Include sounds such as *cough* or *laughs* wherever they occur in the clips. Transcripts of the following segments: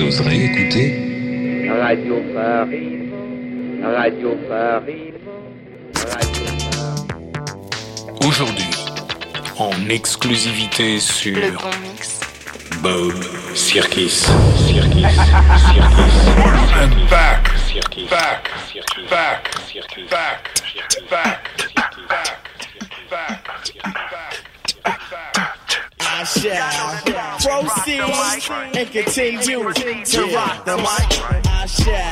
Vous oserez écouter Radio Paris, Radio Paris, Radio Paris. Aujourd'hui, en exclusivité sur Le bon mix. Bob Circus. Circus. Circus. And back, Circus. back, Circus. back, Circus. back, Circus. back, Circus. back, back, back. Shall proceed and continue to rock the mic. I shall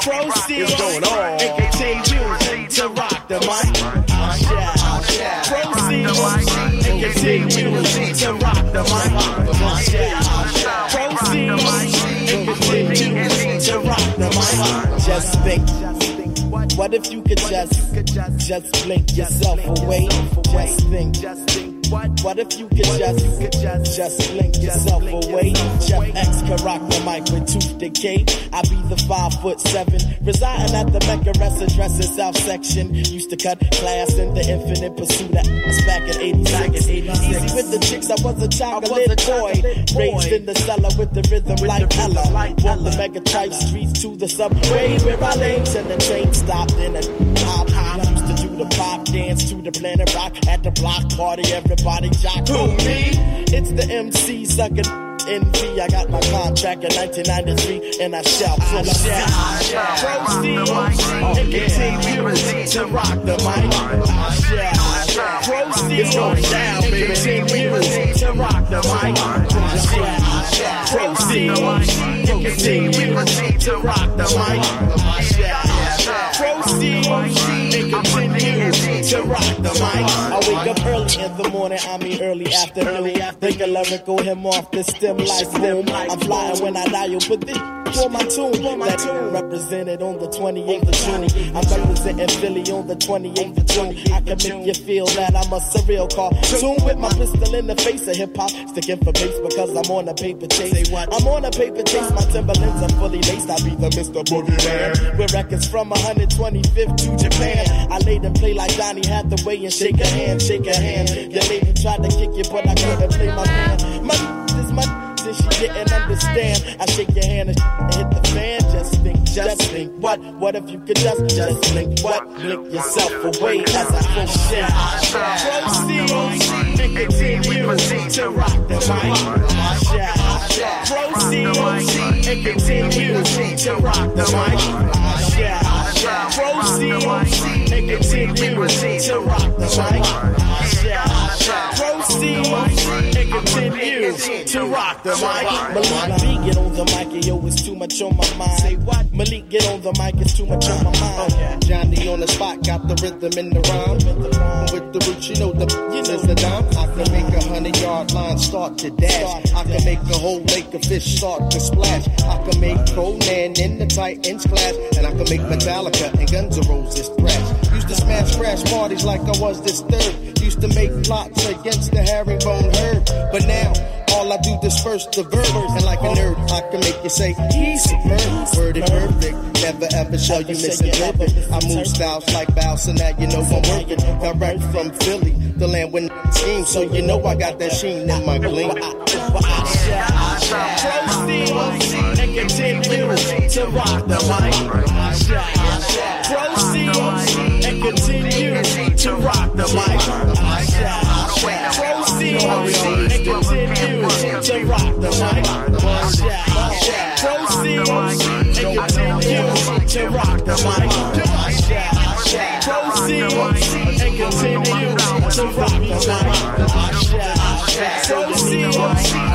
proceed and continue to rock the mic. I shall proceed and continue to rock the mic. I shall proceed and continue to rock the mic. Just think. What if you could just, just blink yourself away? Just think. What if you could just, just blink yourself away? Chef X can rock the mic with tooth decay. I be the five foot seven, residing at the Mecca Rest Address South Section. Used to cut class in the infinite pursuit. I was back in 86. Easy with the chicks, I was a chocolate boy. Raised in the cellar with the rhythm like Ella. Walked the mega type streets to the subway where I lay and the train stopped in a hop. Used to do the pop dance to the planet rock. At the block party. Everybody jock. Who me? It's the MC sucking. NV, I got my contract in 1993, and I shall proceed. Proceed and continue to rock the mic. I shall proceed and continue to rock the mic. I shall proceed and continue to the morning, I mean early afternoon. A lyrical him off the stem like boom. I'm flying when I dial, but this for my tune. That tune represented on the 28th of June. I'm representing Philly on the 28th of June. I can make you feel that I'm a surreal cartoon with my pistol in the face of hip hop. Sticking for bass because I'm on a paper chase. I'm on a paper chase, my Timberlands are fully laced. I be the Mr. Boogeyman. With records from 125th to Japan. I laid and play like Donnie Hathaway and shake a hand, shake a hand. Your lady tried to kick you, but I couldn't play my man. My is my and she didn't understand. I shake your hand and, hit the fan. Just think, just think. What? What if you could just, just blink? What? Blink yourself away as I proceed. Proceed and continue to rock the mic. Proceed and continue to rock the mic. Shall proceed and continue to rock the mic. I shall proceed and continue to rock the mic. Malik B, get on the mic, yo, it's too much on my mind. Say what? Malik, get on the mic, it's too much on my mind. Johnny on the spot, got the rhythm in the rhyme. With the roots, you know the you know the dime. I can make a hundred yard line start to dash. I can make a whole lake of fish start to splash. I can make Conan in the Titans clash, and I can make Metallica and Guns N' Roses thrash. Used to smash crash parties like I was this third. Used to make plots against the herringbone herd, but now. All I do disperse the verb, and like a nerd, I can make you say he's superb, worded perfect. Never ever shall you misinterpret. I move styles like bows, so now you know I'm working. Direct from Philly, the land with scheme, so you know I got that sheen in my gleam. Proceed continue to rock the mic. Proceed continue to rock the mic. Proceed and continue to rock the mic. Proceed and continue to rock the mic. Proceed and continue to rock the mic. Proceed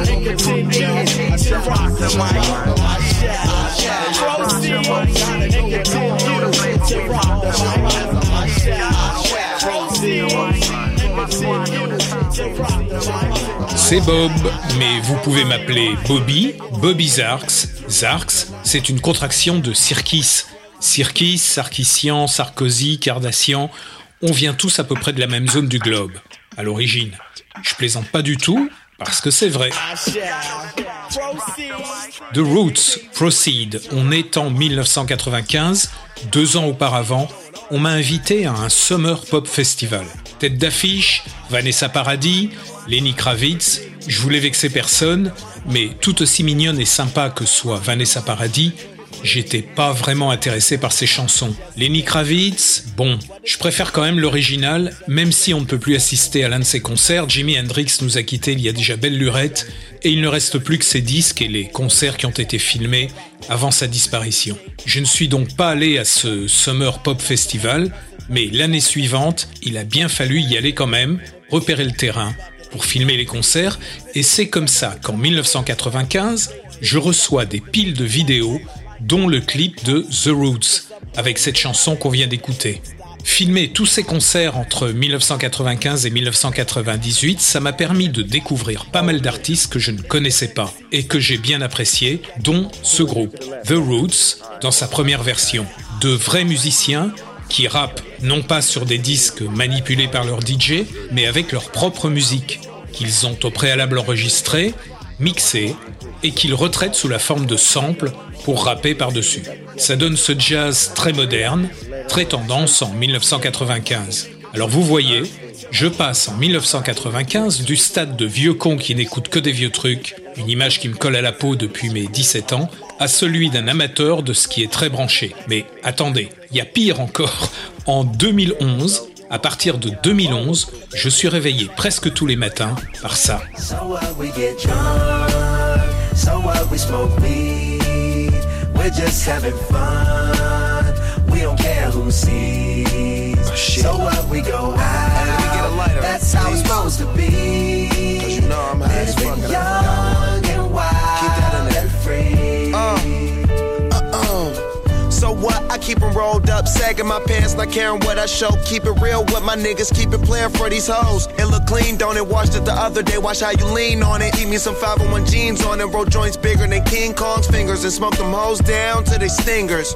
C'est Bob, mais vous pouvez m'appeler Bobby, Bobby Zarks. Zarks, c'est une contraction de Sirkis. Sirkis, Sarkissian, Sarkozy, Cardassian, on vient tous à peu près de la même zone du globe, à l'origine. Je plaisante pas du tout, parce que c'est vrai. The Roots, Proceed. On est en 1995. Deux ans auparavant, on m'a invité à un Summer Pop Festival. Tête d'affiche, Vanessa Paradis, Lenny Kravitz. Je voulais vexer personne, mais tout aussi mignonne et sympa que soit Vanessa Paradis, j'étais pas vraiment intéressé par ses chansons. Lenny Kravitz, bon, je préfère quand même l'original, même si on ne peut plus assister à l'un de ses concerts. Jimi Hendrix nous a quittés il y a déjà belle lurette, et il ne reste plus que ses disques et les concerts qui ont été filmés avant sa disparition. Je ne suis donc pas allé à ce Summer Pop Festival, mais l'année suivante, il a bien fallu y aller quand même, repérer le terrain, pour filmer les concerts, et c'est comme ça qu'en 1995, je reçois des piles de vidéos dont le clip de The Roots, avec cette chanson qu'on vient d'écouter. Filmer tous ces concerts entre 1995 et 1998, ça m'a permis de découvrir pas mal d'artistes que je ne connaissais pas et que j'ai bien appréciés, dont ce groupe, The Roots, dans sa première version. De vrais musiciens qui rappent non pas sur des disques manipulés par leur DJ, mais avec leur propre musique, qu'ils ont au préalable enregistrée, mixée et qu'ils retraitent sous la forme de samples pour rapper par-dessus. Ça donne ce jazz très moderne, très tendance en 1995. Alors vous voyez, je passe en 1995 du stade de vieux con qui n'écoute que des vieux trucs, une image qui me colle à la peau depuis mes 17 ans, à celui d'un amateur de ce qui est très branché. Mais attendez, il y a pire encore. En 2011, à partir de 2011, je suis réveillé presque tous les matins par ça. We're just having fun, we don't care who sees. Oh, so what we go out, that's how it's supposed to be. Cause you know I'm high as fuck and I what? I keep 'em rolled up, sagging my pants, not caring what I show. Keep it real with my niggas, keep it playing for these hoes. It look clean, don't it? Washed it the other day, watch how you lean on it. Eat me some 501 jeans on it, roll joints bigger than King Kong's fingers, and smoke them hoes down to they stingers.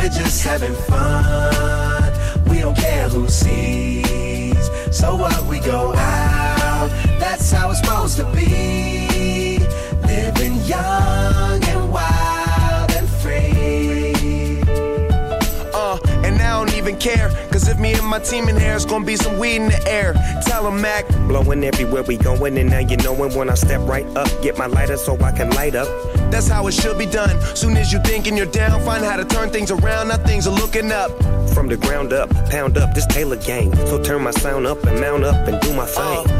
we're just having fun, we don't care who sees. So what we go out, that's how it's supposed to be. Living young even care. Cause if me and my team in here, it's gonna be some weed in the air. Tell 'em, Mac. Blowing everywhere we going, and now you knowin' when I step right up. Get my lighter so I can light up. That's how it should be done. Soon as you thinking you're down, find how to turn things around. Now things are looking up. From the ground up, pound up this Taylor gang. So turn my sound up and mount up and do my Uh, thing.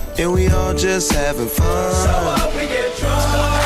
and we all just having fun. we get drunk,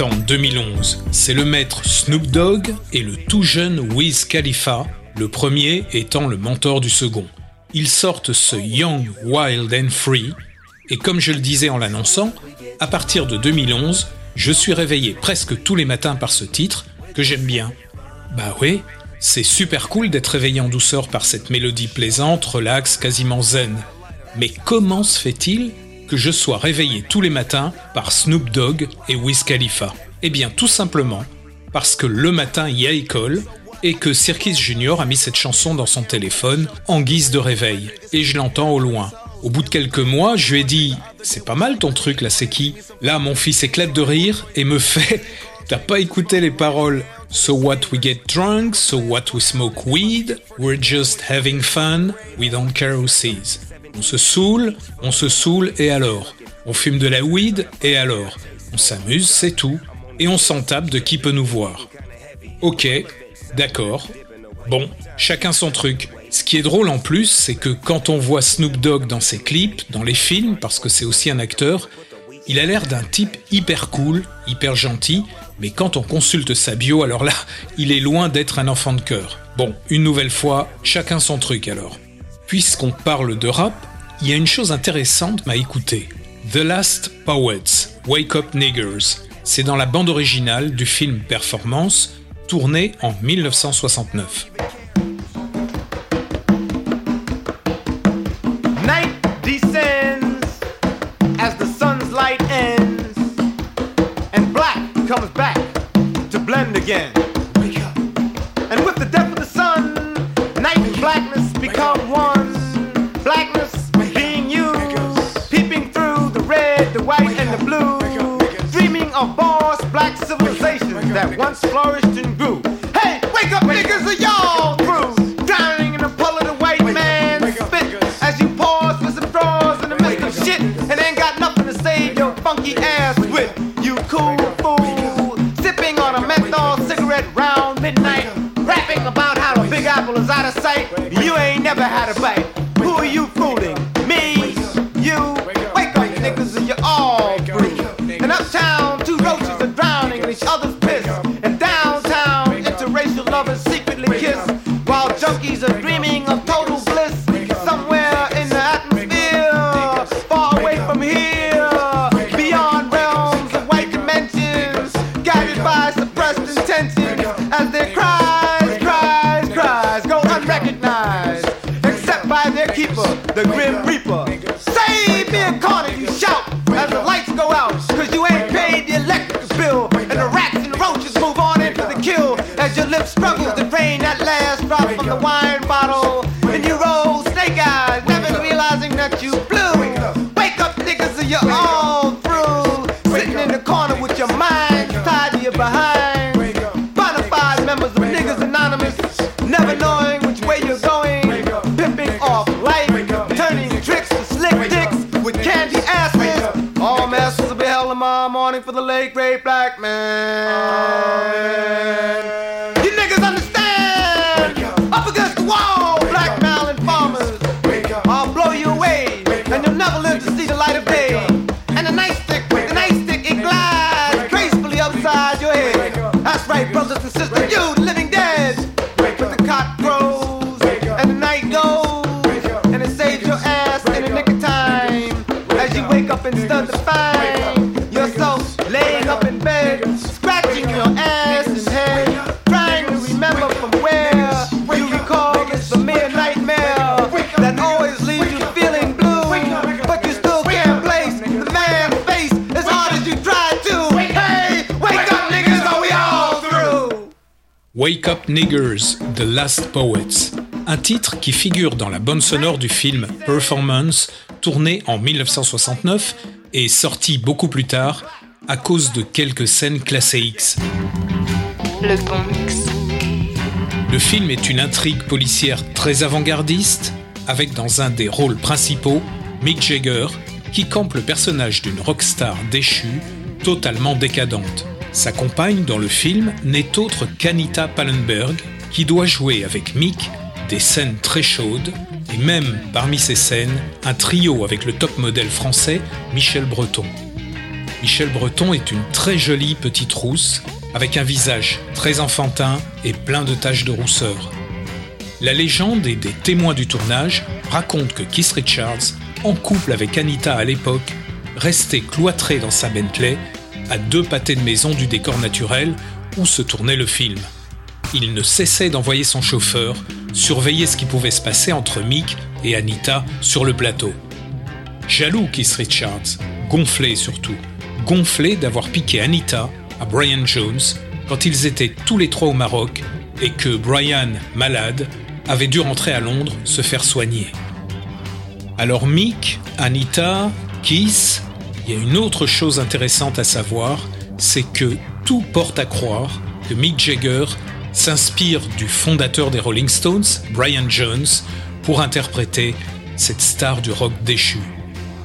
en 2011. C'est le maître Snoop Dogg et le tout jeune Wiz Khalifa le premier étant le mentor du second. Ils sortent ce Young, Wild and Free, et comme je le disais en l'annonçant, à partir de 2011, je suis réveillé presque tous les matins par ce titre, que j'aime bien. Bah oui, c'est super cool d'être réveillé en douceur par cette mélodie plaisante, relaxe, quasiment zen. Mais comment se fait-il que je sois réveillé tous les matins par Snoop Dogg et Wiz Khalifa Eh bien tout simplement parce que le matin il y a école et que Sirkis Junior a mis cette chanson dans son téléphone en guise de réveil. Et je l'entends au loin. Au bout de quelques mois, je lui ai dit C'est pas mal ton truc là, c'est qui? Là, mon fils éclate de rire et me *laughs* fait T'as pas écouté les paroles So what we get drunk, so what we smoke weed, we're just having fun, we don't care who sees. On se saoule, on se saoule et alors? On fume de la weed et alors? On s'amuse, c'est tout. Et on s'en tape de qui peut nous voir. Ok, d'accord. Bon, chacun son truc. Ce qui est drôle en plus, c'est que quand on voit Snoop Dogg dans ses clips, dans les films, parce que c'est aussi un acteur, il a l'air d'un type hyper cool, hyper gentil, mais quand on consulte sa bio, alors là, il est loin d'être un enfant de cœur. Bon, une nouvelle fois, chacun son truc alors. Puisqu'on parle de rap, il y a une chose intéressante à écouter. The Last Poets, Wake Up Niggers. C'est dans la bande originale du film Performance, tourné en 1969. Morning for the late great black man. You Wake Up Niggers, The Last Poets, un titre qui figure dans la bande sonore du film Performance, tourné en 1969 et sorti beaucoup plus tard à cause de quelques scènes classées X. Le. Le film est une intrigue policière très avant-gardiste, avec dans un des rôles principaux Mick Jagger, qui campe le personnage d'une rockstar déchue, totalement décadente. Sa compagne dans le film n'est autre qu'Anita Pallenberg, qui doit jouer avec Mick des scènes très chaudes, et même parmi ces scènes, un trio avec le top modèle français Michel Breton. Michel Breton est une très jolie petite rousse, avec un visage très enfantin et plein de taches de rousseur. La légende et des témoins du tournage racontent que Keith Richards, en couple avec Anita à l'époque, restait cloîtré dans sa Bentley, à deux pâtés de maison du décor naturel où se tournait le film. Il ne cessait d'envoyer son chauffeur surveiller ce qui pouvait se passer entre Mick et Anita sur le plateau. Jaloux Keith Richards, gonflé surtout, gonflé d'avoir piqué Anita à Brian Jones quand ils étaient tous les trois au Maroc et que Brian, malade, avait dû rentrer à Londres se faire soigner. Alors Mick, Anita, Keith, il y a une autre chose intéressante à savoir, c'est que tout porte à croire que Mick Jagger s'inspire du fondateur des Rolling Stones, Brian Jones, pour interpréter cette star du rock déchu.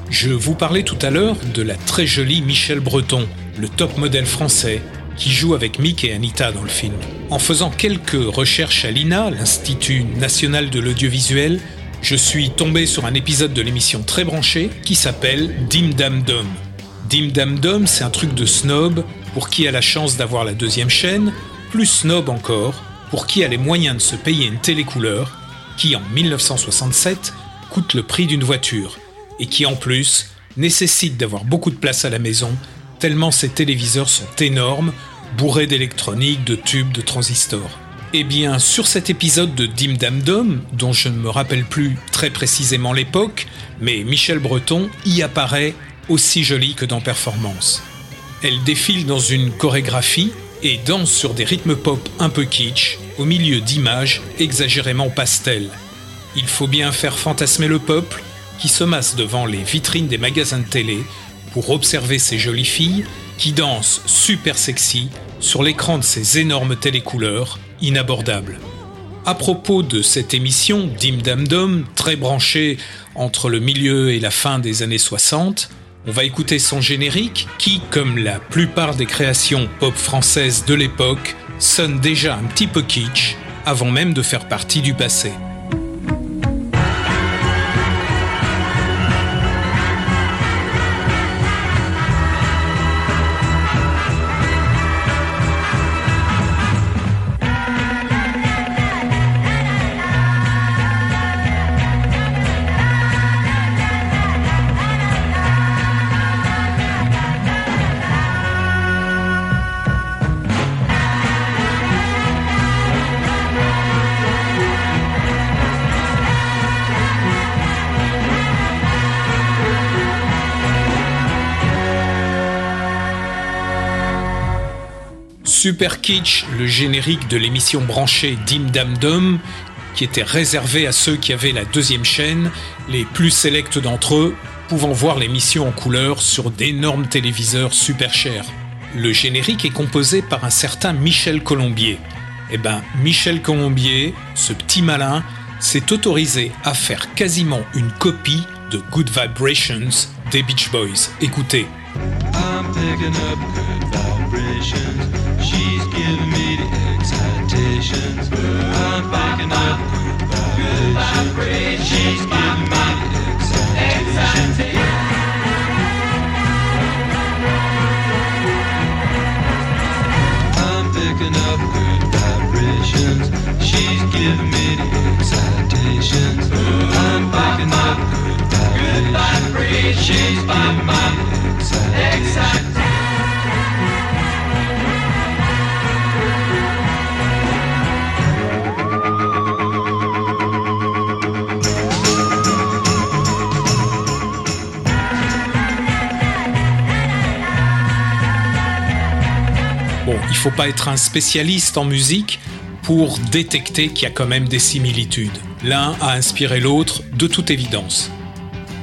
Je vous parlais tout à l'heure de la très jolie Michel Breton, le top modèle français, qui joue avec Mick et Anita dans le film. En faisant quelques recherches à l'INA, l'Institut national de l'audiovisuel, je suis tombé sur un épisode de l'émission très branchée qui s'appelle Dim Dam Dom. Dim Dam Dom, c'est un truc de snob pour qui a la chance d'avoir la deuxième chaîne, plus snob encore pour qui a les moyens de se payer une télécouleur qui, en 1967, coûte le prix d'une voiture et qui, en plus, nécessite d'avoir beaucoup de place à la maison tellement ces téléviseurs sont énormes, bourrés d'électronique, de tubes, de transistors. Eh bien, sur cet épisode de Dim Dam Dom, dont je ne me rappelle plus très précisément l'époque, mais Michel Breton y apparaît aussi jolie que dans Performance. Elle défile dans une chorégraphie et danse sur des rythmes pop un peu kitsch, au milieu d'images exagérément pastel. Il faut bien faire fantasmer le peuple qui se masse devant les vitrines des magasins de télé pour observer ces jolies filles qui dansent super sexy sur l'écran de ces énormes télécouleurs inabordables. À propos de cette émission Dim Dam Dom, très branchée entre le milieu et la fin des années 60, on va écouter son générique qui, comme la plupart des créations pop françaises de l'époque, sonne déjà un petit peu kitsch avant même de faire partie du passé. Super Kitsch, le générique de l'émission branchée Dim Dam Dum, qui était réservé à ceux qui avaient la deuxième chaîne, les plus sélects d'entre eux pouvant voir l'émission en couleur sur d'énormes téléviseurs super chers. Le générique est composé par un certain Michel Colombier. Eh ben, Michel Colombier, ce petit malin, s'est autorisé à faire quasiment une copie de Good Vibrations des Beach Boys. Écoutez. She's giving me the excitations. I'm picking up good vibrations. She's giving me the excitations. I'm picking up good vibrations. She's giving me the excitations. I'm picking up good vibrations. She's giving me the excitations. Il faut pas être un spécialiste en musique pour détecter qu'il y a quand même des similitudes. L'un a inspiré l'autre de toute évidence.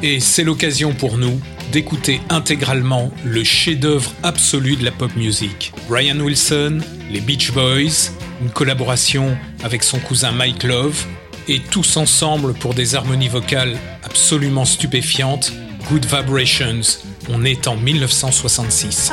Et c'est l'occasion pour nous d'écouter intégralement le chef-d'œuvre absolu de la pop music. Brian Wilson, les Beach Boys, une collaboration avec son cousin Mike Love, et tous ensemble pour des harmonies vocales absolument stupéfiantes, Good Vibrations. On est en 1966.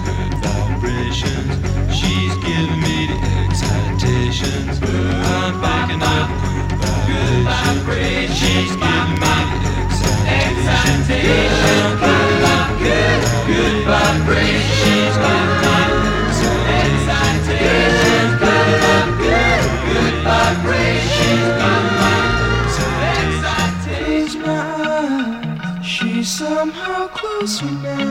good. She's giving me the excitations. I'm picking up good vibrations. She's giving me the excitations. I'm good, good vibrations. She's giving me the excitations. Up good, good vibrations. Close my eyes, she's somehow closer now.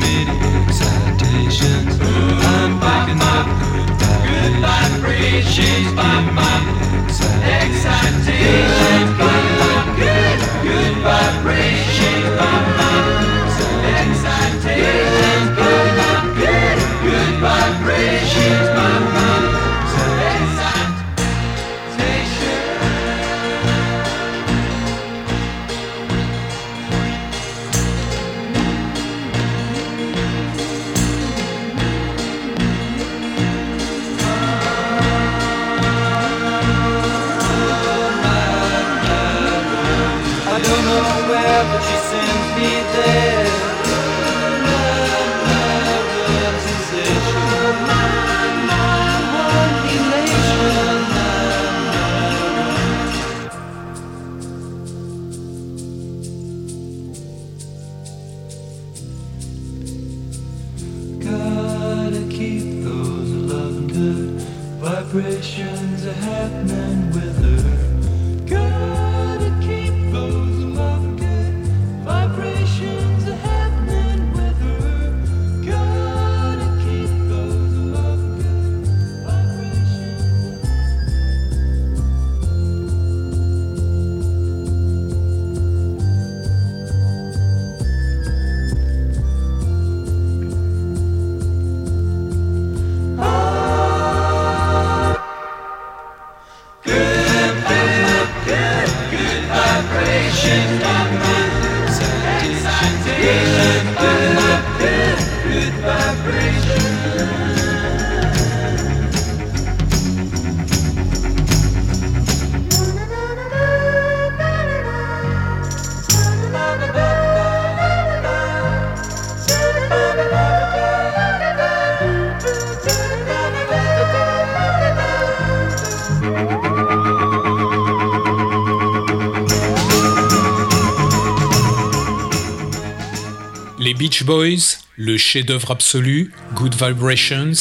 Beach Boys, le chef-d'œuvre absolu, Good Vibrations,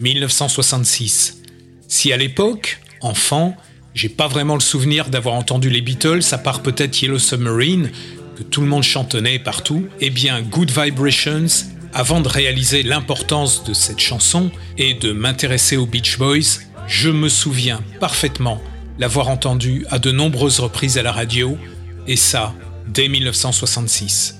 1966. Si à l'époque, enfant, j'ai pas vraiment le souvenir d'avoir entendu les Beatles, à part peut-être Yellow Submarine, que tout le monde chantonnait partout, eh bien Good Vibrations, avant de réaliser l'importance de cette chanson et de m'intéresser aux Beach Boys, je me souviens parfaitement l'avoir entendu à de nombreuses reprises à la radio, et ça, dès 1966.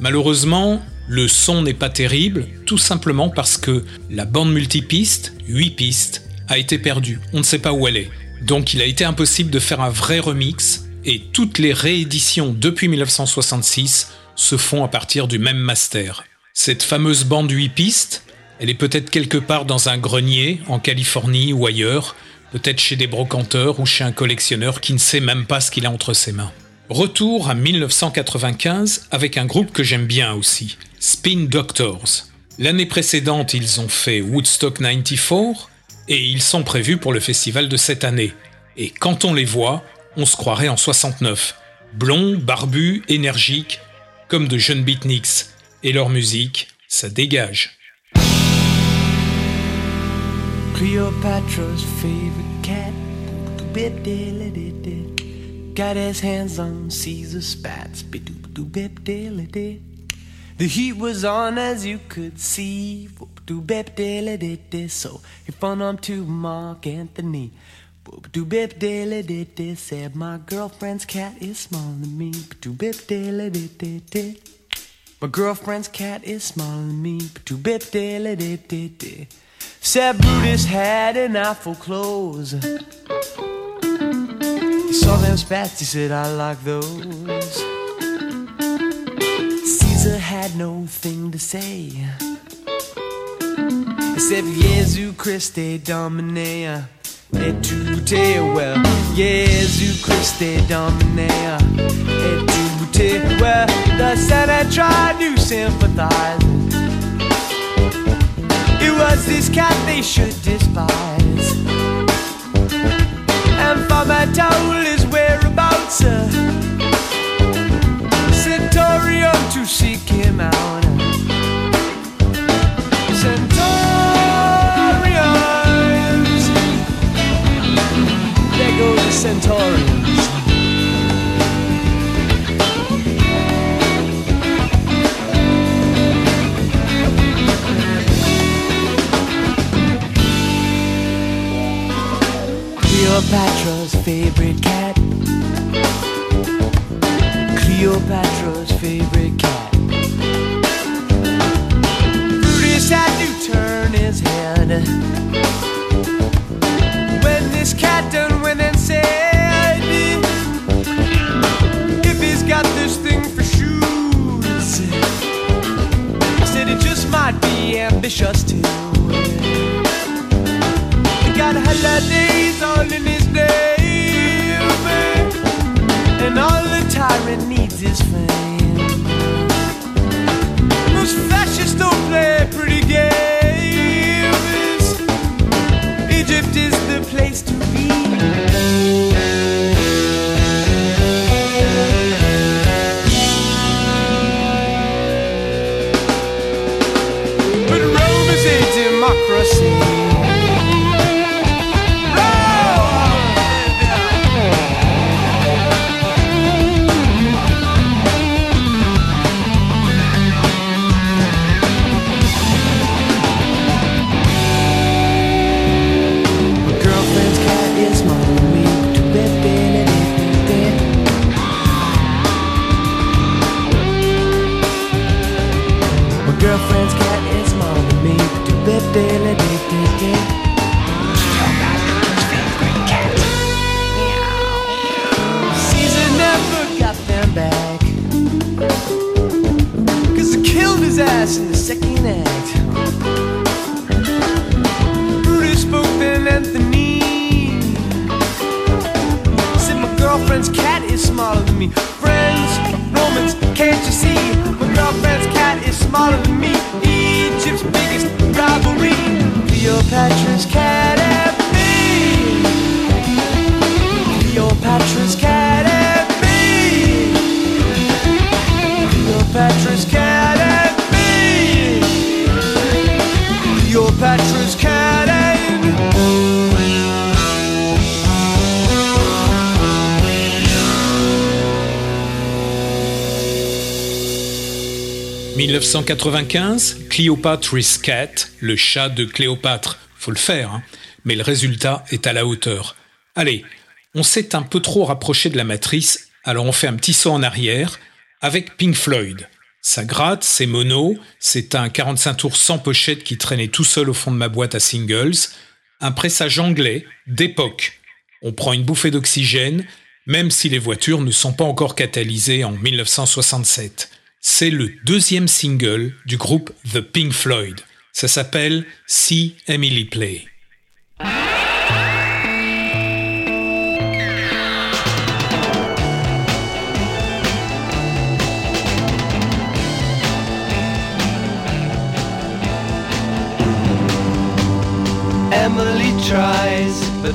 Malheureusement, le son n'est pas terrible, tout simplement parce que la bande multipiste, 8 pistes, a été perdue. On ne sait pas où elle est. Donc il a été impossible de faire un vrai remix, et toutes les rééditions depuis 1966 se font à partir du même master. Cette fameuse bande 8 pistes, elle est peut-être quelque part dans un grenier, en Californie ou ailleurs, peut-être chez des brocanteurs ou chez un collectionneur qui ne sait même pas ce qu'il a entre ses mains. Retour à 1995 avec un groupe que j'aime bien aussi, Spin Doctors. L'année précédente, ils ont fait Woodstock 94 et ils sont prévus pour le festival de cette année. Et quand on les voit, on se croirait en 69. Blonds, barbus, énergiques, comme de jeunes beatniks. Et leur musique, ça dégage. Cleopatra's favorite cat. The heat was on as you could see bip-doop-bip-diddly-did-did. so he phoned on to Mark Anthony said my girlfriend's cat is smaller than me. My girlfriend's cat is smaller than me. Said Brutus had an eye for clothes. He saw them spats, he said, I like those. Caesar had no thing to say. Except Jesu Christe Dominea. Et tutte, well, Jesu Christe Dominea. Et tutte, well, the Senate tried to sympathize. It was this cat they should despise. And Farmer told his whereabouts. Uh, Centurion to seek him out. Centurions. There go the Centaurians. Cleopatra's favorite cat. Cleopatra's favorite cat. Brutus had to turn his head when this cat done went and said, If he's got this thing for shoes, I said it just might be ambitious too. He got holidays his fame. 1995, Cleopatra's Cat, le chat de Cléopâtre. Faut le faire, hein. mais le résultat est à la hauteur. Allez, on s'est un peu trop rapproché de la matrice, alors on fait un petit saut en arrière avec Pink Floyd. Ça gratte, c'est mono, c'est un 45 tours sans pochette qui traînait tout seul au fond de ma boîte à singles, un pressage anglais d'époque. On prend une bouffée d'oxygène, même si les voitures ne sont pas encore catalysées en 1967. C'est le deuxième single du groupe The Pink Floyd. Ça s'appelle See Emily Play. Emily tries but.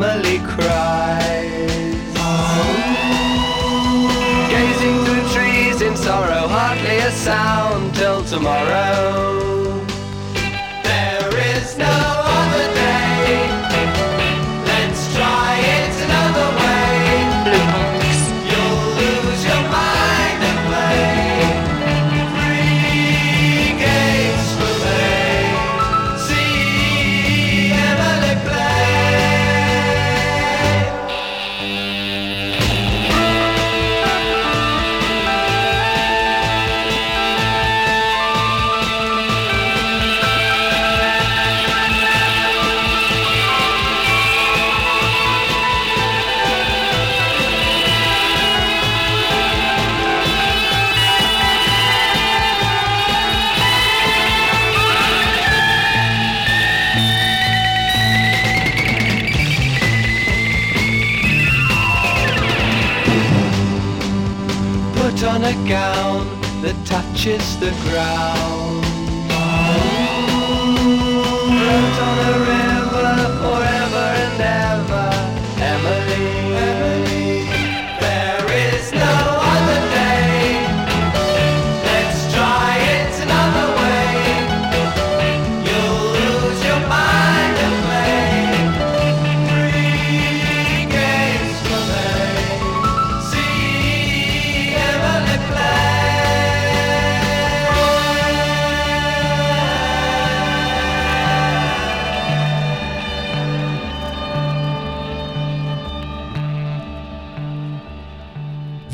Emily cries. Gazing through trees in sorrow, hardly a sound till tomorrow.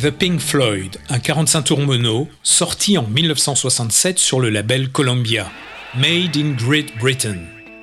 The Pink Floyd, un 45 tours mono, sorti en 1967 sur le label Columbia. Made in Great Britain.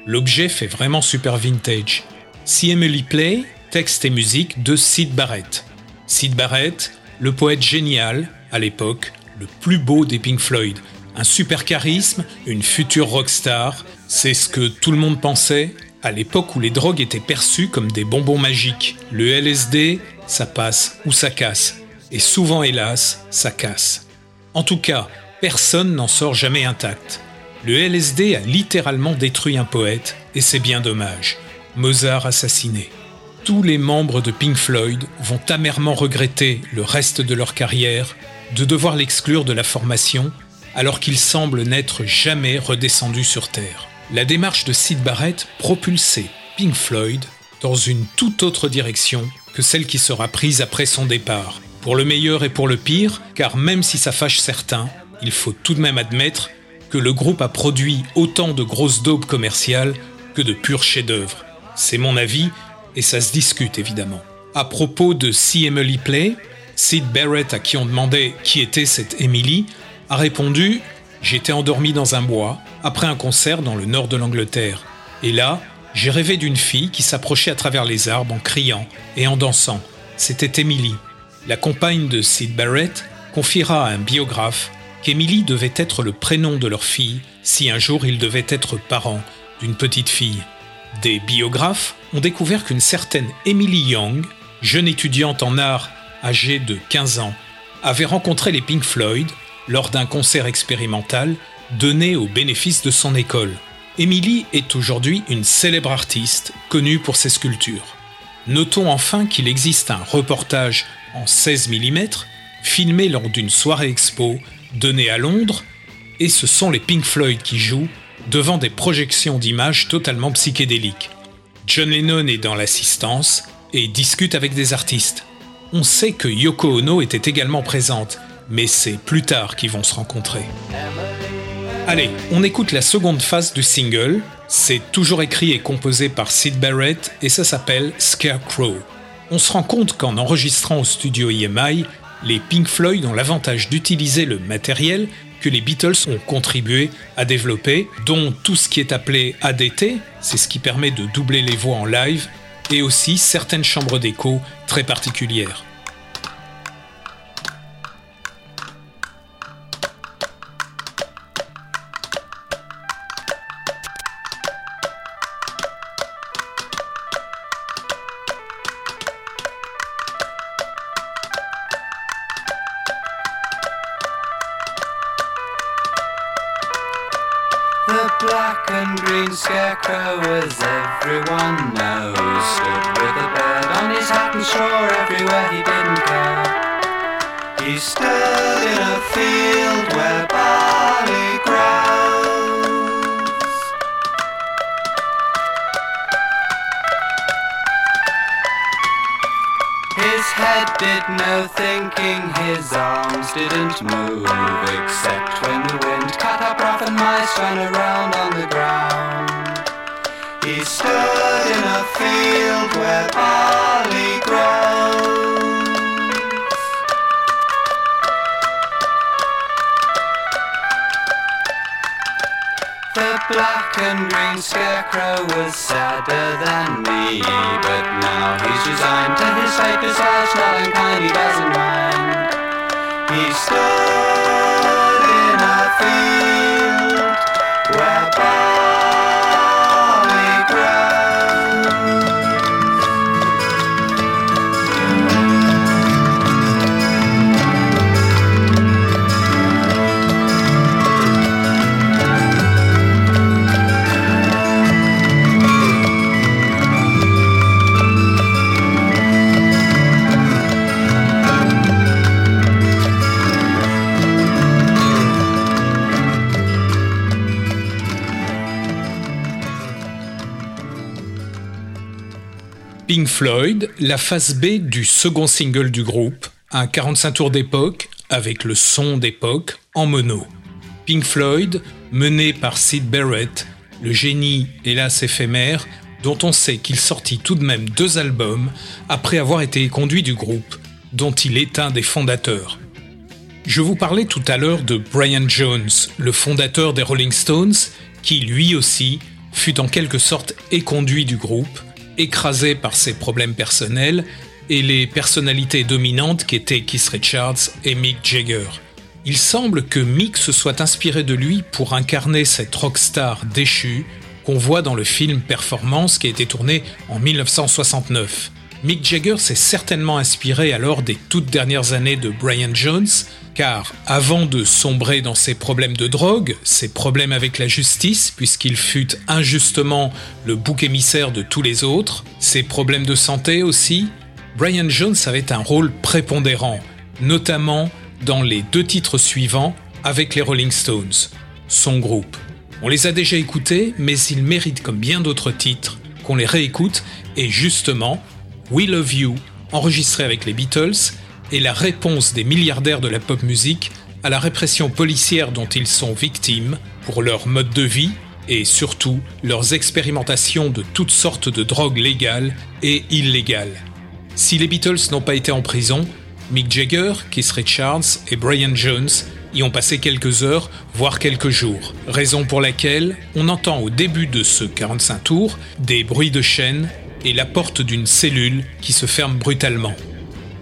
L'objet fait vraiment super vintage. Si Emily Play, texte et musique de Sid Barrett. Sid Barrett, le poète génial, à l'époque, le plus beau des Pink Floyd. Un super charisme, une future rockstar, c'est ce que tout le monde pensait à l'époque où les drogues étaient perçues comme des bonbons magiques. Le LSD, ça passe ou ça casse. Et souvent, hélas, ça casse. En tout cas, personne n'en sort jamais intact. Le LSD a littéralement détruit un poète, et c'est bien dommage. Mozart assassiné. Tous les membres de Pink Floyd vont amèrement regretter le reste de leur carrière de devoir l'exclure de la formation alors qu'il semble n'être jamais redescendu sur Terre. La démarche de Sid Barrett propulsait Pink Floyd dans une toute autre direction que celle qui sera prise après son départ. Pour le meilleur et pour le pire, car même si ça fâche certains, il faut tout de même admettre que le groupe a produit autant de grosses daubes commerciales que de purs chefs-d'œuvre. C'est mon avis, et ça se discute évidemment. À propos de See Emily Play, Sid Barrett, à qui on demandait qui était cette Emily, a répondu J'étais endormi dans un bois après un concert dans le nord de l'Angleterre. Et là, j'ai rêvé d'une fille qui s'approchait à travers les arbres en criant et en dansant. C'était Emily. La compagne de Sid Barrett confiera à un biographe qu'Emily devait être le prénom de leur fille si un jour ils devaient être parents d'une petite fille. Des biographes ont découvert qu'une certaine Emily Young, jeune étudiante en art âgée de 15 ans, avait rencontré les Pink Floyd lors d'un concert expérimental donné au bénéfice de son école. Emily est aujourd'hui une célèbre artiste connue pour ses sculptures. Notons enfin qu'il existe un reportage en 16 mm filmé lors d'une soirée expo donnée à Londres et ce sont les Pink Floyd qui jouent devant des projections d'images totalement psychédéliques. John Lennon est dans l'assistance et discute avec des artistes. On sait que Yoko Ono était également présente, mais c'est plus tard qu'ils vont se rencontrer. Allez, on écoute la seconde phase du single. C'est toujours écrit et composé par Sid Barrett et ça s'appelle Scarecrow. On se rend compte qu'en enregistrant au studio EMI, les Pink Floyd ont l'avantage d'utiliser le matériel que les Beatles ont contribué à développer, dont tout ce qui est appelé ADT, c'est ce qui permet de doubler les voix en live, et aussi certaines chambres d'écho très particulières. Ran around on the ground. He stood in a field where barley grows. The black and green scarecrow was sadder than me, but now he's resigned to his fate besides nothing kind he doesn't mind. He stood in a field Bye. Pink Floyd, la face B du second single du groupe, un 45 tours d'époque avec le son d'époque en mono. Pink Floyd, mené par Sid Barrett, le génie hélas éphémère, dont on sait qu'il sortit tout de même deux albums après avoir été conduit du groupe, dont il est un des fondateurs. Je vous parlais tout à l'heure de Brian Jones, le fondateur des Rolling Stones, qui lui aussi fut en quelque sorte éconduit du groupe, écrasé par ses problèmes personnels et les personnalités dominantes qu'étaient Keith Richards et Mick Jagger. Il semble que Mick se soit inspiré de lui pour incarner cette rockstar déchue qu'on voit dans le film Performance qui a été tourné en 1969. Mick Jagger s'est certainement inspiré alors des toutes dernières années de Brian Jones, car avant de sombrer dans ses problèmes de drogue, ses problèmes avec la justice, puisqu'il fut injustement le bouc émissaire de tous les autres, ses problèmes de santé aussi, Brian Jones avait un rôle prépondérant, notamment dans les deux titres suivants avec les Rolling Stones, son groupe. On les a déjà écoutés, mais ils méritent comme bien d'autres titres qu'on les réécoute, et justement, We Love You, enregistré avec les Beatles, est la réponse des milliardaires de la pop musique à la répression policière dont ils sont victimes pour leur mode de vie et surtout leurs expérimentations de toutes sortes de drogues légales et illégales. Si les Beatles n'ont pas été en prison, Mick Jagger, Keith Richards et Brian Jones y ont passé quelques heures, voire quelques jours. Raison pour laquelle on entend au début de ce 45 tours des bruits de chaîne et la porte d'une cellule qui se ferme brutalement.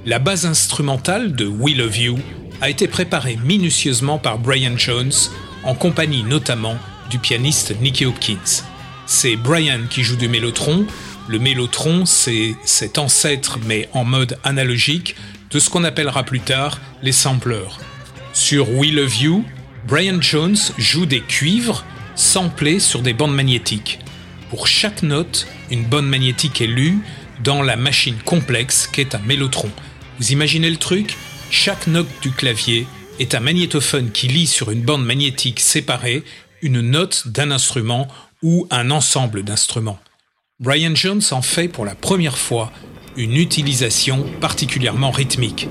La base instrumentale de We Love You a été préparée minutieusement par Brian Jones, en compagnie notamment du pianiste Nicky Hopkins. C'est Brian qui joue du mélotron. Le mélotron, c'est cet ancêtre, mais en mode analogique, de ce qu'on appellera plus tard les samplers. Sur We Love You, Brian Jones joue des cuivres samplés sur des bandes magnétiques. Pour chaque note, une bande magnétique est lue dans la machine complexe qu'est un mélotron. Vous imaginez le truc? Chaque note du clavier est un magnétophone qui lit sur une bande magnétique séparée une note d'un instrument ou un ensemble d'instruments. Brian Jones en fait pour la première fois une utilisation particulièrement rythmique.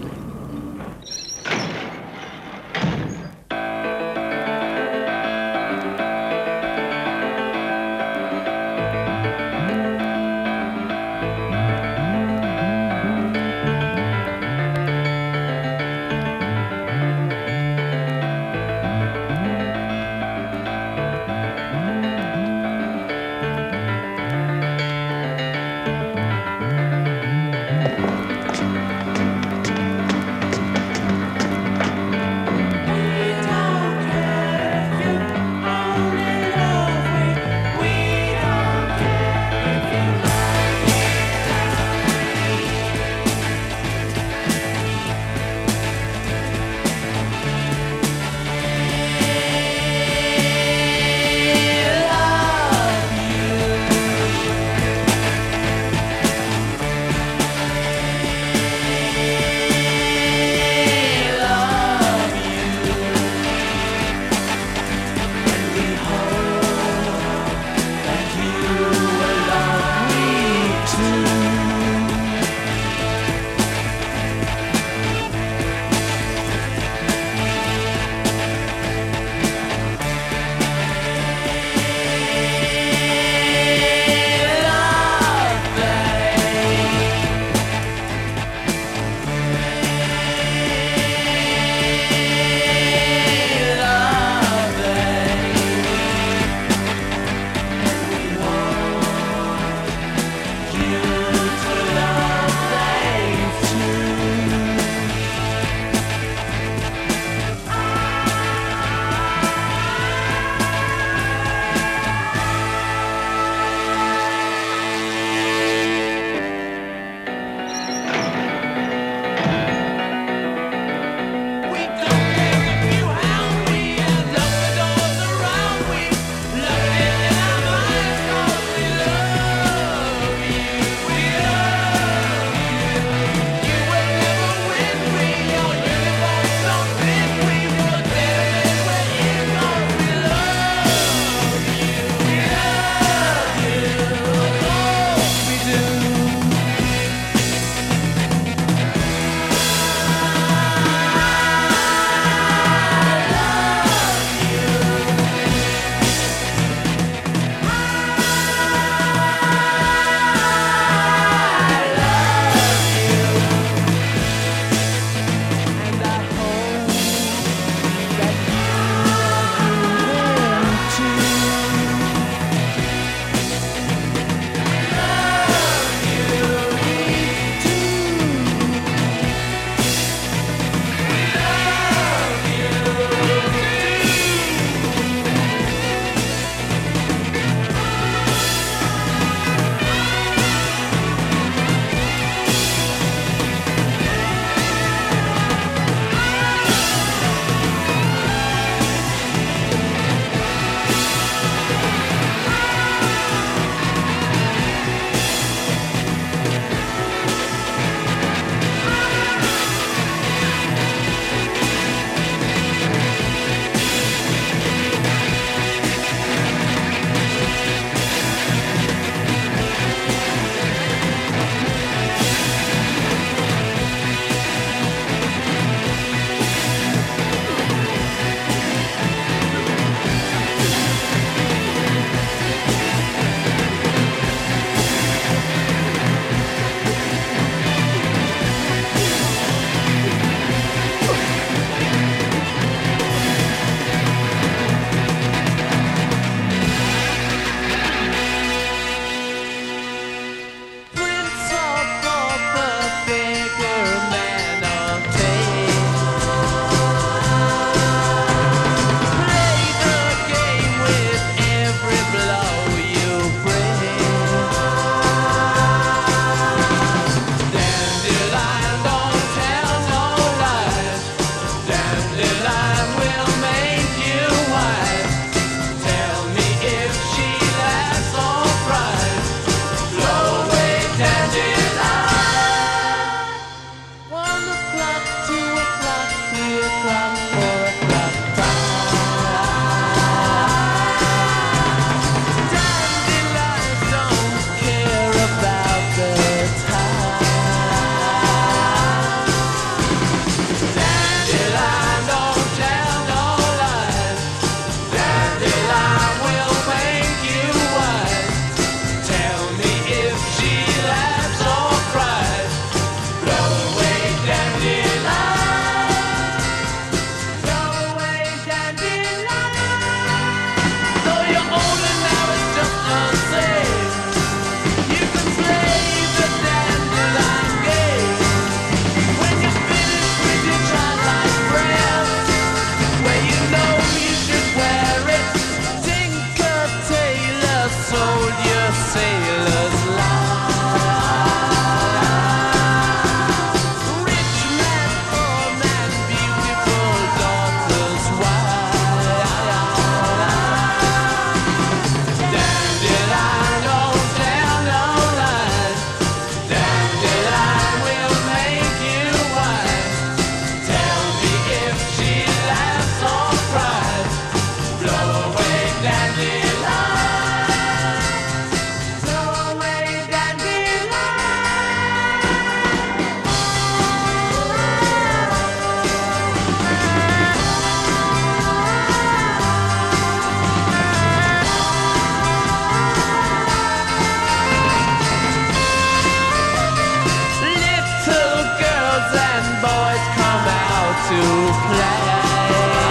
to play. Yeah.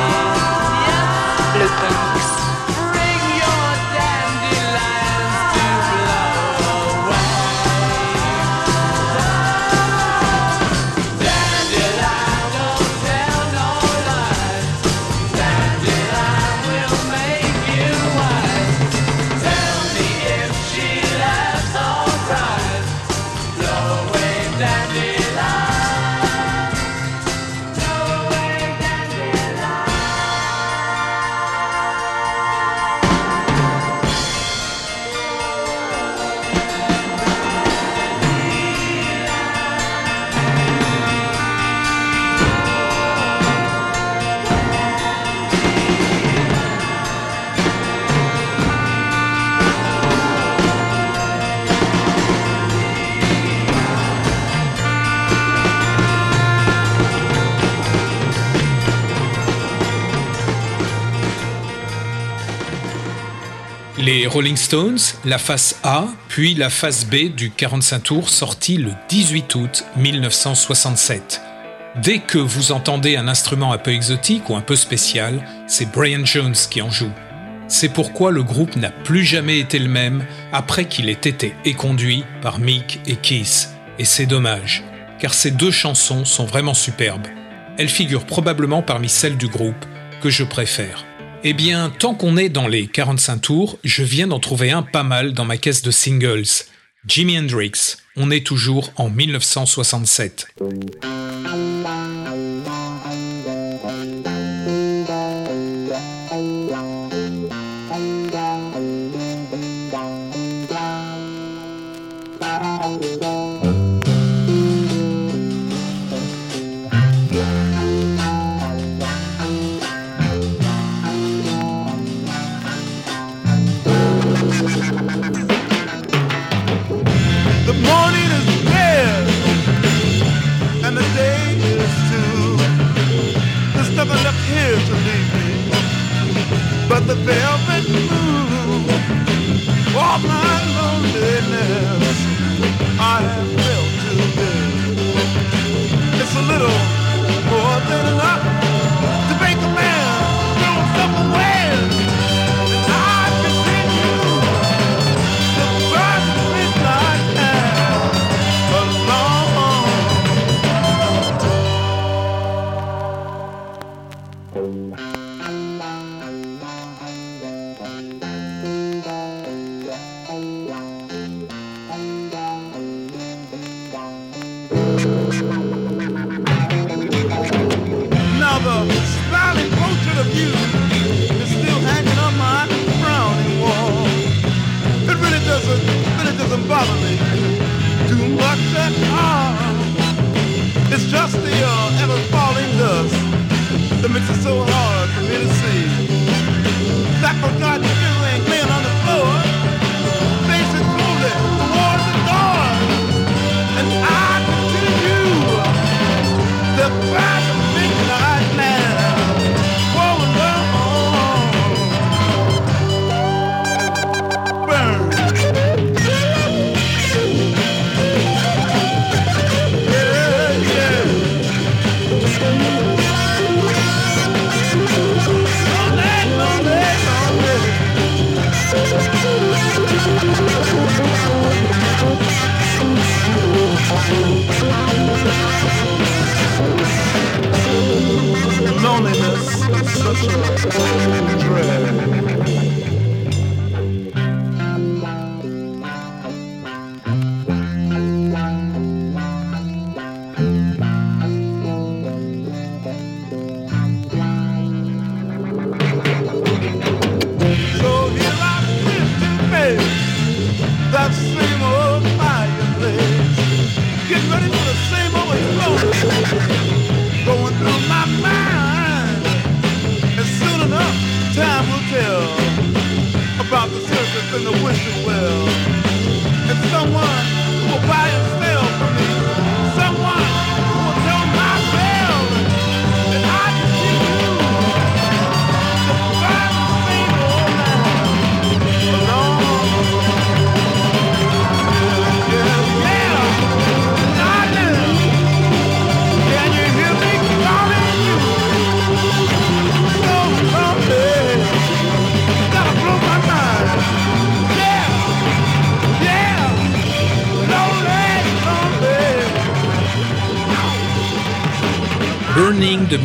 Listen. Rolling Stones, la face A, puis la face B du 45 tours sorti le 18 août 1967. Dès que vous entendez un instrument un peu exotique ou un peu spécial, c'est Brian Jones qui en joue. C'est pourquoi le groupe n'a plus jamais été le même après qu'il ait été éconduit par Mick et Keith. Et c'est dommage, car ces deux chansons sont vraiment superbes. Elles figurent probablement parmi celles du groupe que je préfère. Eh bien, tant qu'on est dans les 45 tours, je viens d'en trouver un pas mal dans ma caisse de singles. Jimi Hendrix, on est toujours en 1967.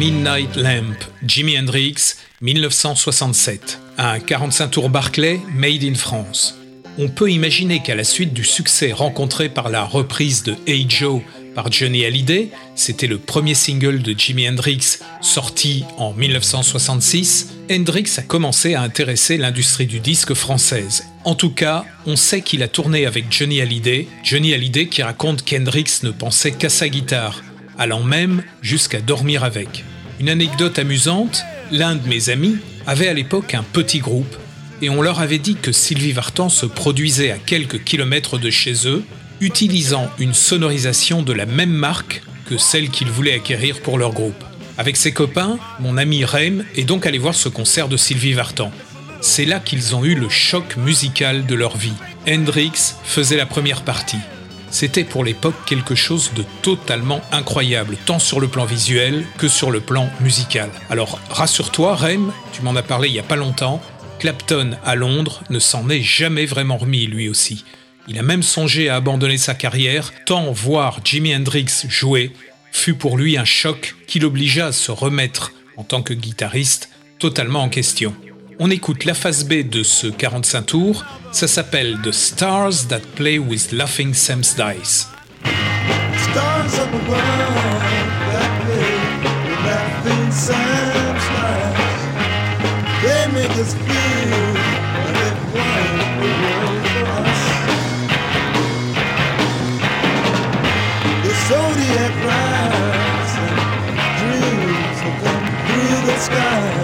Midnight Lamp, Jimi Hendrix, 1967. Un 45 tours Barclay, made in France. On peut imaginer qu'à la suite du succès rencontré par la reprise de Hey Joe par Johnny Hallyday, c'était le premier single de Jimi Hendrix sorti en 1966, Hendrix a commencé à intéresser l'industrie du disque française. En tout cas, on sait qu'il a tourné avec Johnny Hallyday, Johnny Hallyday qui raconte qu'Hendrix ne pensait qu'à sa guitare, allant même jusqu'à dormir avec. Une anecdote amusante, l'un de mes amis avait à l'époque un petit groupe et on leur avait dit que Sylvie Vartan se produisait à quelques kilomètres de chez eux, utilisant une sonorisation de la même marque que celle qu'ils voulaient acquérir pour leur groupe. Avec ses copains, mon ami Rem est donc allé voir ce concert de Sylvie Vartan. c'est là qu'ils ont eu le choc musical de leur vie. Hendrix faisait la première partie. C'était pour l'époque quelque chose de totalement incroyable, tant sur le plan visuel que sur le plan musical. Alors rassure-toi, Rem, tu m'en as parlé il y a pas longtemps, Clapton à Londres ne s'en est jamais vraiment remis lui aussi. Il a même songé à abandonner sa carrière, tant voir Jimi Hendrix jouer fut pour lui un choc qui l'obligea à se remettre, en tant que guitariste, totalement en question. On écoute la phase B de ce 45 tours, ça s'appelle The Stars That Play With Laughing Sam's Dice. Stars of the world that play with laughing Sam's lives. They make us feel zodiac rides and dreams of them through the skies.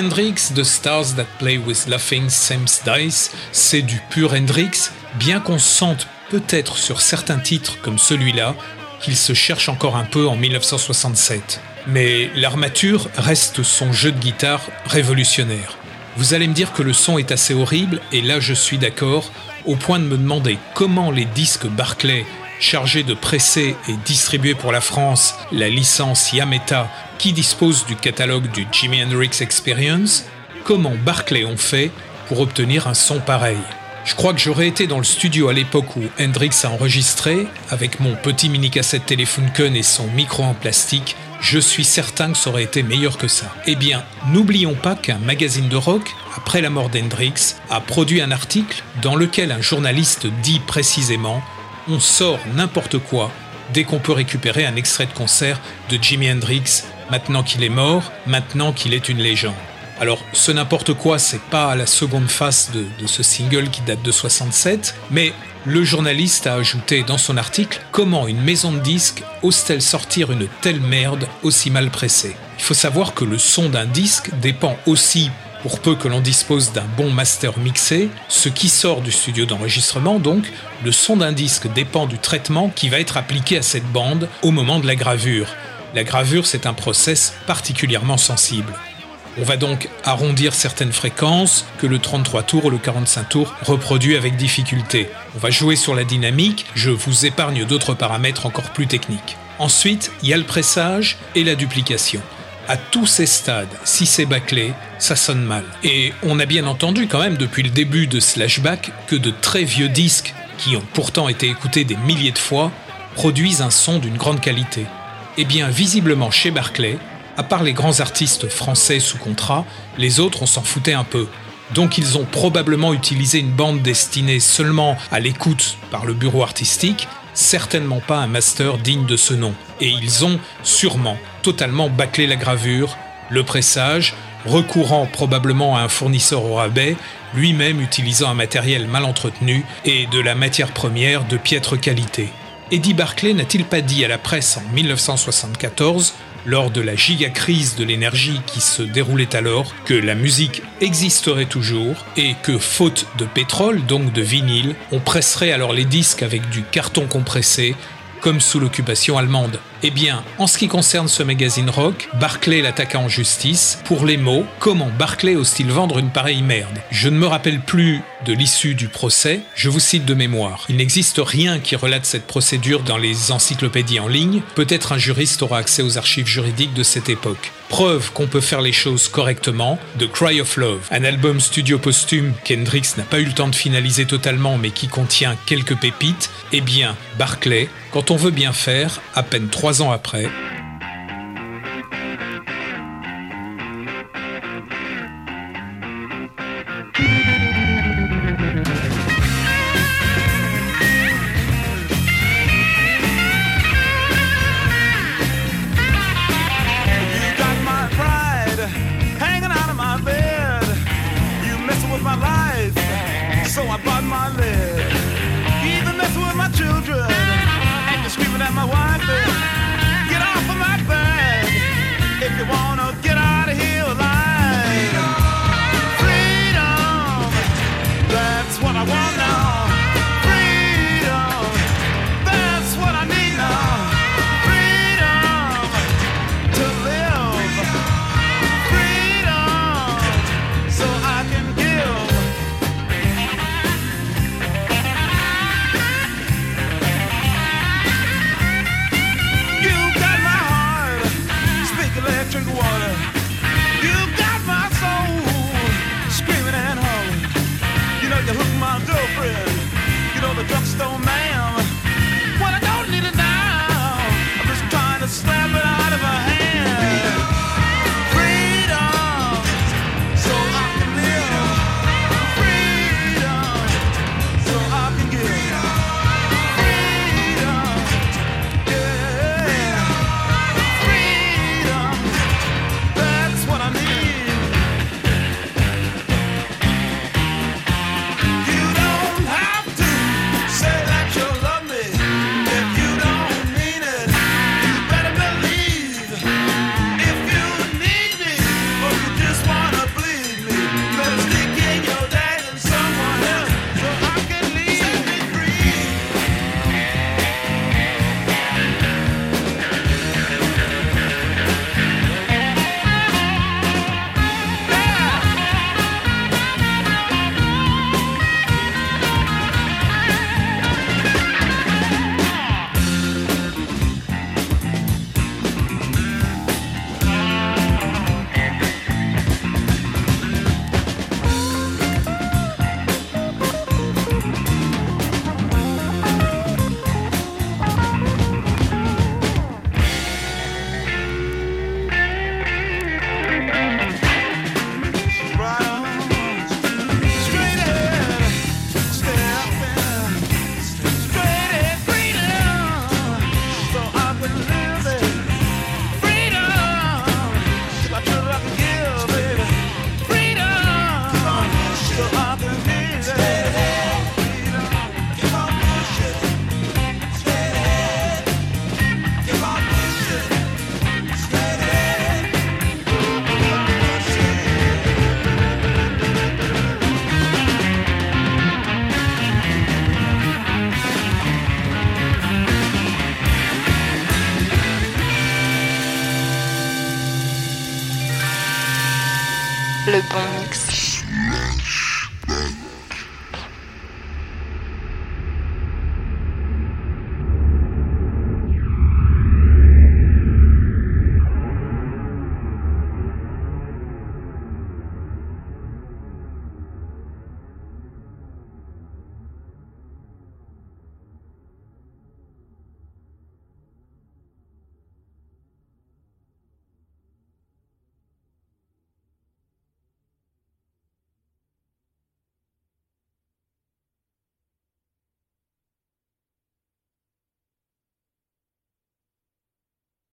Hendrix, The Stars That Play With Laughing Sam's Dice, c'est du pur Hendrix, bien qu'on sente peut-être sur certains titres comme celui-là qu'il se cherche encore un peu en 1967. Mais l'armature reste son jeu de guitare révolutionnaire. Vous allez me dire que le son est assez horrible, et là je suis d'accord, au point de me demander comment les disques Barclay, chargés de presser et distribuer pour la France la licence Yameta qui dispose du catalogue du Jimi Hendrix Experience, comment Barclay ont fait pour obtenir un son pareil. Je crois que j'aurais été dans le studio à l'époque où Hendrix a enregistré, avec mon petit mini-cassette Telefunken et son micro en plastique, je suis certain que ça aurait été meilleur que ça. Eh bien, n'oublions pas qu'un magazine de rock, après la mort d'Hendrix, a produit un article dans lequel un journaliste dit précisément On sort n'importe quoi dès qu'on peut récupérer un extrait de concert de Jimi Hendrix, maintenant qu'il est mort, maintenant qu'il est une légende. Alors, ce n'importe quoi, c'est pas la seconde face de, de ce single qui date de 67, mais le journaliste a ajouté dans son article comment une maison de disques ose-t-elle sortir une telle merde aussi mal pressée. Il faut savoir que le son d'un disque dépend aussi, pour peu que l'on dispose d'un bon master mixé, ce qui sort du studio d'enregistrement donc, le son d'un disque dépend du traitement qui va être appliqué à cette bande au moment de la gravure. La gravure, c'est un process particulièrement sensible. On va donc arrondir certaines fréquences que le 33 tours ou le 45 tours reproduit avec difficulté. On va jouer sur la dynamique, je vous épargne d'autres paramètres encore plus techniques. Ensuite, il y a le pressage et la duplication. À tous ces stades, si c'est bâclé, ça sonne mal. Et on a bien entendu quand même depuis le début de Slashback que de très vieux disques, qui ont pourtant été écoutés des milliers de fois, produisent un son d'une grande qualité. Eh bien, visiblement chez Barclay, à part les grands artistes français sous contrat, les autres on s'en foutait un peu. Donc ils ont probablement utilisé une bande destinée seulement à l'écoute par le bureau artistique, certainement pas un master digne de ce nom. Et ils ont sûrement totalement bâclé la gravure, le pressage, recourant probablement à un fournisseur au rabais, lui-même utilisant un matériel mal entretenu et de la matière première de piètre qualité. Eddie Barclay n'a-t-il pas dit à la presse en 1974 lors de la gigacrise de l'énergie qui se déroulait alors, que la musique existerait toujours et que, faute de pétrole, donc de vinyle, on presserait alors les disques avec du carton compressé, comme sous l'occupation allemande. Eh bien, en ce qui concerne ce magazine rock, Barclay l'attaqua en justice pour les mots Comment Barclay ose-t-il vendre une pareille merde? Je ne me rappelle plus de l'issue du procès, je vous cite de mémoire. Il n'existe rien qui relate cette procédure dans les encyclopédies en ligne, peut-être un juriste aura accès aux archives juridiques de cette époque. Preuve qu'on peut faire les choses correctement, The Cry of Love, un album studio posthume qu'Hendrix n'a pas eu le temps de finaliser totalement mais qui contient quelques pépites, eh bien, Barclay, quand on veut bien faire, à peine trois ans après,